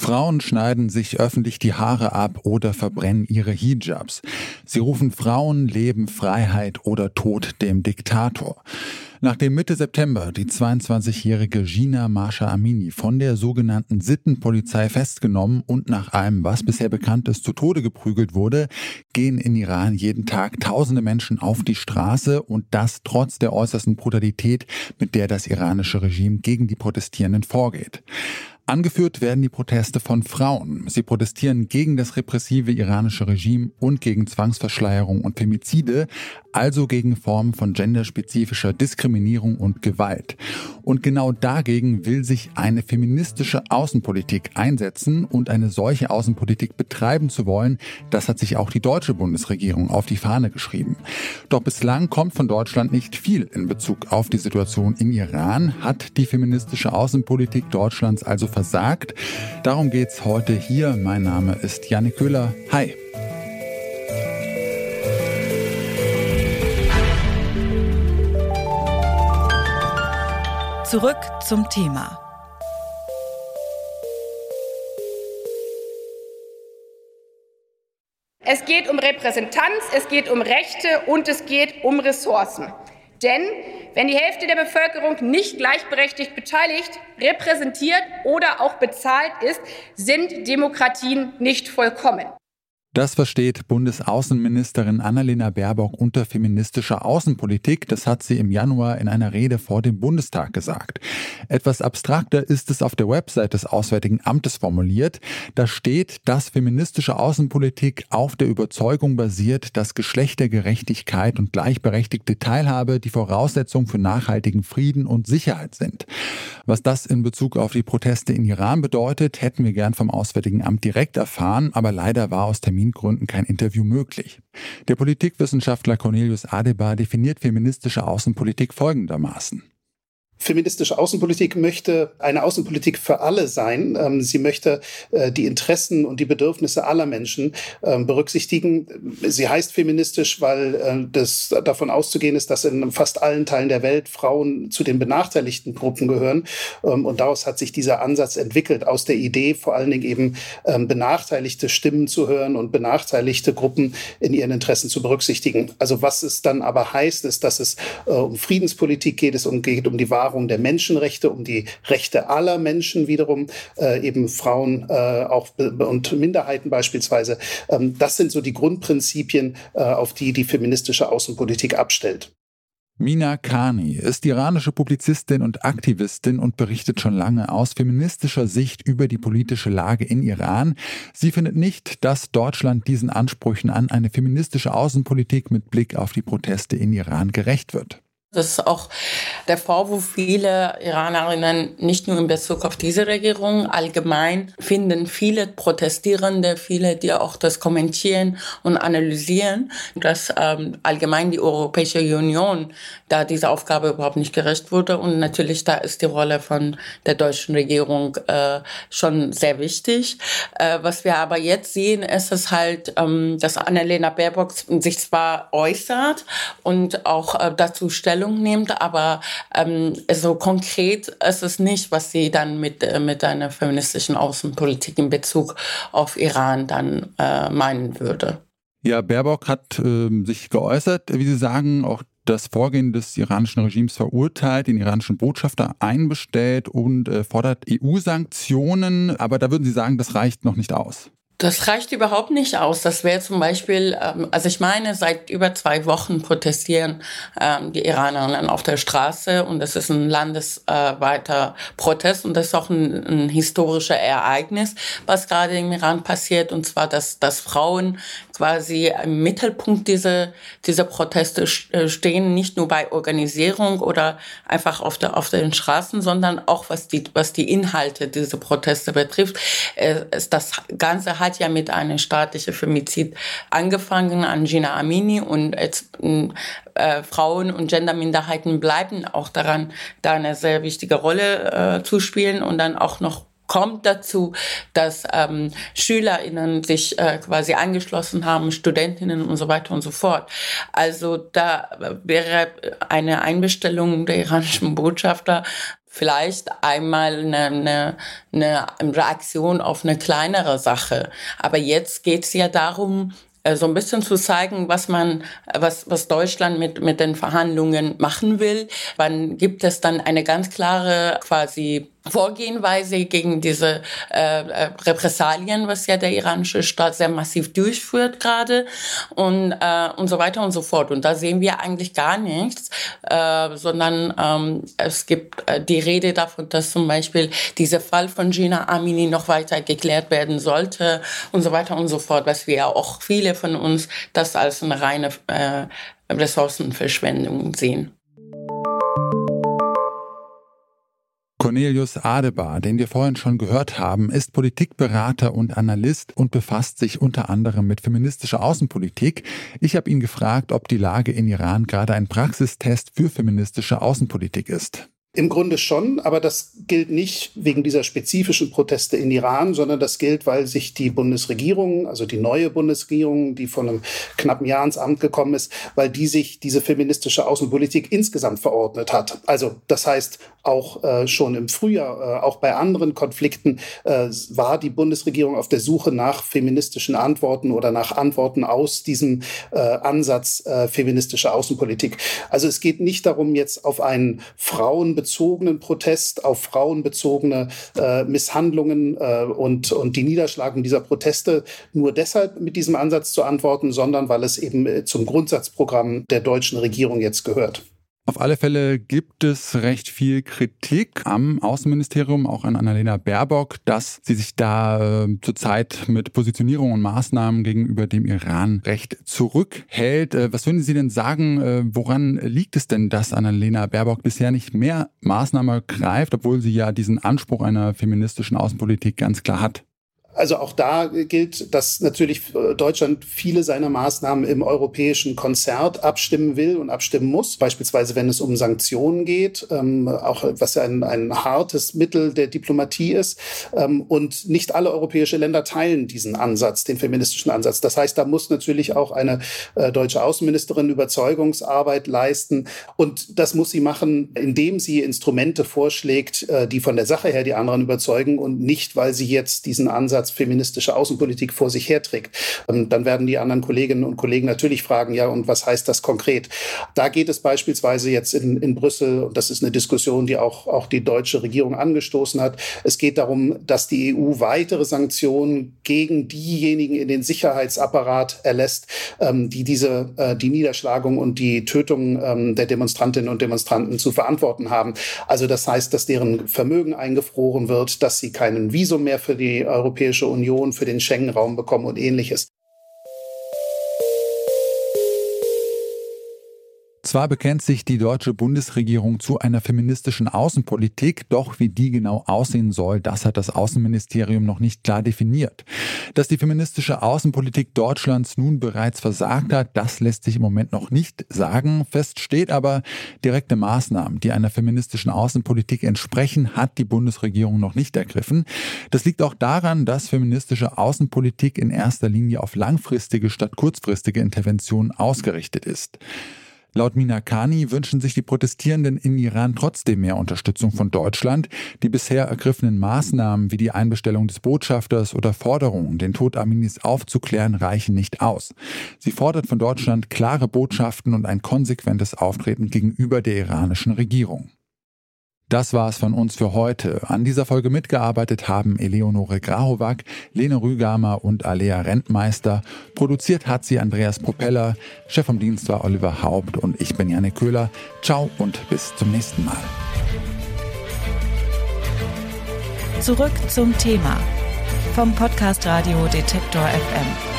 Frauen schneiden sich öffentlich die Haare ab oder verbrennen ihre Hijabs. Sie rufen Frauen, Leben, Freiheit oder Tod dem Diktator. Nachdem Mitte September die 22-jährige Gina Marsha Amini von der sogenannten Sittenpolizei festgenommen und nach allem, was bisher bekannt ist, zu Tode geprügelt wurde, gehen in Iran jeden Tag tausende Menschen auf die Straße und das trotz der äußersten Brutalität, mit der das iranische Regime gegen die Protestierenden vorgeht. Angeführt werden die Proteste von Frauen. Sie protestieren gegen das repressive iranische Regime und gegen Zwangsverschleierung und Femizide, also gegen Formen von genderspezifischer Diskriminierung und Gewalt. Und genau dagegen will sich eine feministische Außenpolitik einsetzen und eine solche Außenpolitik betreiben zu wollen, das hat sich auch die deutsche Bundesregierung auf die Fahne geschrieben. Doch bislang kommt von Deutschland nicht viel in Bezug auf die Situation in Iran, hat die feministische Außenpolitik Deutschlands also versagt. Darum geht's heute hier. Mein Name ist Janne Köhler. Hi. Zurück zum Thema. Es geht um Repräsentanz, es geht um Rechte und es geht um Ressourcen. Denn wenn die Hälfte der Bevölkerung nicht gleichberechtigt beteiligt, repräsentiert oder auch bezahlt ist, sind Demokratien nicht vollkommen. Das versteht Bundesaußenministerin Annalena Baerbock unter feministischer Außenpolitik. Das hat sie im Januar in einer Rede vor dem Bundestag gesagt. Etwas abstrakter ist es auf der Website des Auswärtigen Amtes formuliert. Da steht, dass feministische Außenpolitik auf der Überzeugung basiert, dass Geschlechtergerechtigkeit und gleichberechtigte Teilhabe die Voraussetzung für nachhaltigen Frieden und Sicherheit sind. Was das in Bezug auf die Proteste in Iran bedeutet, hätten wir gern vom Auswärtigen Amt direkt erfahren, aber leider war aus Termin Termingründen kein Interview möglich. Der Politikwissenschaftler Cornelius Adebar definiert feministische Außenpolitik folgendermaßen. Feministische Außenpolitik möchte eine Außenpolitik für alle sein. Ähm, sie möchte äh, die Interessen und die Bedürfnisse aller Menschen ähm, berücksichtigen. Sie heißt feministisch, weil äh, das davon auszugehen ist, dass in fast allen Teilen der Welt Frauen zu den benachteiligten Gruppen gehören. Ähm, und daraus hat sich dieser Ansatz entwickelt, aus der Idee, vor allen Dingen eben benachteiligte Stimmen zu hören und benachteiligte Gruppen in ihren Interessen zu berücksichtigen. Also was es dann aber heißt, ist, dass es äh, um Friedenspolitik geht, es geht um die Wahrheit Wahrung der Menschenrechte, um die Rechte aller Menschen wiederum, äh, eben Frauen äh, auch und Minderheiten beispielsweise. Ähm, das sind so die Grundprinzipien, äh, auf die die feministische Außenpolitik abstellt. Mina Kani ist iranische Publizistin und Aktivistin und berichtet schon lange aus feministischer Sicht über die politische Lage in Iran. Sie findet nicht, dass Deutschland diesen Ansprüchen an eine feministische Außenpolitik mit Blick auf die Proteste in Iran gerecht wird. Das ist auch der Vorwurf vieler Iranerinnen, nicht nur in Bezug auf diese Regierung. Allgemein finden viele Protestierende, viele, die auch das kommentieren und analysieren, dass ähm, allgemein die Europäische Union da diese Aufgabe überhaupt nicht gerecht wurde. Und natürlich da ist die Rolle von der deutschen Regierung äh, schon sehr wichtig. Äh, was wir aber jetzt sehen, ist es halt, ähm, dass Annalena Baerbock sich zwar äußert und auch äh, dazu stellt, Stellung nimmt, aber ähm, so konkret ist es nicht, was sie dann mit, äh, mit einer feministischen Außenpolitik in Bezug auf Iran dann äh, meinen würde. Ja, Baerbock hat äh, sich geäußert, wie Sie sagen, auch das Vorgehen des iranischen Regimes verurteilt, den iranischen Botschafter einbestellt und äh, fordert EU-Sanktionen. Aber da würden Sie sagen, das reicht noch nicht aus. Das reicht überhaupt nicht aus. Das wäre zum Beispiel, ähm, also ich meine, seit über zwei Wochen protestieren ähm, die Iranerinnen auf der Straße und es ist ein landesweiter Protest und das ist auch ein, ein historisches Ereignis, was gerade im Iran passiert und zwar, dass, dass Frauen quasi im Mittelpunkt dieser, dieser Proteste äh, stehen, nicht nur bei Organisierung oder einfach auf, der, auf den Straßen, sondern auch was die, was die Inhalte dieser Proteste betrifft. Äh, das Ganze hat ja mit einem staatlichen Femizid angefangen an Gina Amini und jetzt äh, Frauen und Genderminderheiten bleiben auch daran, da eine sehr wichtige Rolle äh, zu spielen und dann auch noch kommt dazu, dass ähm, SchülerInnen sich äh, quasi angeschlossen haben, Studentinnen und so weiter und so fort. Also da wäre eine Einbestellung der iranischen Botschafter vielleicht einmal eine, eine, eine Reaktion auf eine kleinere Sache. Aber jetzt geht es ja darum, äh, so ein bisschen zu zeigen, was man, was, was Deutschland mit, mit den Verhandlungen machen will. Wann gibt es dann eine ganz klare quasi Vorgehenweise gegen diese äh, äh, Repressalien, was ja der iranische Staat sehr massiv durchführt gerade und äh, und so weiter und so fort. Und da sehen wir eigentlich gar nichts, äh, sondern ähm, es gibt äh, die Rede davon, dass zum Beispiel dieser Fall von Gina Amini noch weiter geklärt werden sollte und so weiter und so fort, was wir ja auch viele von uns das als eine reine äh, Ressourcenverschwendung sehen. Cornelius Adebar, den wir vorhin schon gehört haben, ist Politikberater und Analyst und befasst sich unter anderem mit feministischer Außenpolitik. Ich habe ihn gefragt, ob die Lage in Iran gerade ein Praxistest für feministische Außenpolitik ist. Im Grunde schon, aber das gilt nicht wegen dieser spezifischen Proteste in Iran, sondern das gilt, weil sich die Bundesregierung, also die neue Bundesregierung, die von einem knappen Jahr ins Amt gekommen ist, weil die sich diese feministische Außenpolitik insgesamt verordnet hat. Also das heißt, auch äh, schon im Frühjahr, äh, auch bei anderen Konflikten, äh, war die Bundesregierung auf der Suche nach feministischen Antworten oder nach Antworten aus diesem äh, Ansatz äh, feministische Außenpolitik. Also es geht nicht darum, jetzt auf einen frauenbezogenen Protest, auf frauenbezogene äh, Misshandlungen äh, und, und die Niederschlagung dieser Proteste nur deshalb mit diesem Ansatz zu antworten, sondern weil es eben äh, zum Grundsatzprogramm der deutschen Regierung jetzt gehört. Auf alle Fälle gibt es recht viel Kritik am Außenministerium, auch an Annalena Baerbock, dass sie sich da äh, zurzeit mit Positionierung und Maßnahmen gegenüber dem Iran recht zurückhält. Äh, was würden Sie denn sagen, äh, woran liegt es denn, dass Annalena Baerbock bisher nicht mehr Maßnahmen greift, obwohl sie ja diesen Anspruch einer feministischen Außenpolitik ganz klar hat? Also auch da gilt, dass natürlich Deutschland viele seiner Maßnahmen im europäischen Konzert abstimmen will und abstimmen muss. Beispielsweise, wenn es um Sanktionen geht, ähm, auch was ja ein, ein hartes Mittel der Diplomatie ist. Ähm, und nicht alle europäische Länder teilen diesen Ansatz, den feministischen Ansatz. Das heißt, da muss natürlich auch eine äh, deutsche Außenministerin Überzeugungsarbeit leisten. Und das muss sie machen, indem sie Instrumente vorschlägt, äh, die von der Sache her die anderen überzeugen und nicht, weil sie jetzt diesen Ansatz Ansatz feministische Außenpolitik vor sich herträgt. Ähm, dann werden die anderen Kolleginnen und Kollegen natürlich fragen, ja, und was heißt das konkret? Da geht es beispielsweise jetzt in, in Brüssel, und das ist eine Diskussion, die auch, auch die deutsche Regierung angestoßen hat. Es geht darum, dass die EU weitere Sanktionen gegen diejenigen in den Sicherheitsapparat erlässt, ähm, die diese, äh, die Niederschlagung und die Tötung ähm, der Demonstrantinnen und Demonstranten zu verantworten haben. Also das heißt, dass deren Vermögen eingefroren wird, dass sie keinen Visum mehr für die Europäische Europäische Union, für den Schengen-Raum bekommen und ähnliches. Zwar bekennt sich die deutsche Bundesregierung zu einer feministischen Außenpolitik, doch wie die genau aussehen soll, das hat das Außenministerium noch nicht klar definiert. Dass die feministische Außenpolitik Deutschlands nun bereits versagt hat, das lässt sich im Moment noch nicht sagen. Fest steht aber, direkte Maßnahmen, die einer feministischen Außenpolitik entsprechen, hat die Bundesregierung noch nicht ergriffen. Das liegt auch daran, dass feministische Außenpolitik in erster Linie auf langfristige statt kurzfristige Interventionen ausgerichtet ist. Laut Minakani wünschen sich die Protestierenden in Iran trotzdem mehr Unterstützung von Deutschland. Die bisher ergriffenen Maßnahmen wie die Einbestellung des Botschafters oder Forderungen, den Tod Aminis aufzuklären, reichen nicht aus. Sie fordert von Deutschland klare Botschaften und ein konsequentes Auftreten gegenüber der iranischen Regierung. Das war's von uns für heute. An dieser Folge mitgearbeitet haben Eleonore Grahovac, Lene Rügamer und Alea Rentmeister. Produziert hat sie Andreas Propeller. Chef vom Dienst war Oliver Haupt und ich bin Janne Köhler. Ciao und bis zum nächsten Mal. Zurück zum Thema vom Podcast Radio Detektor FM.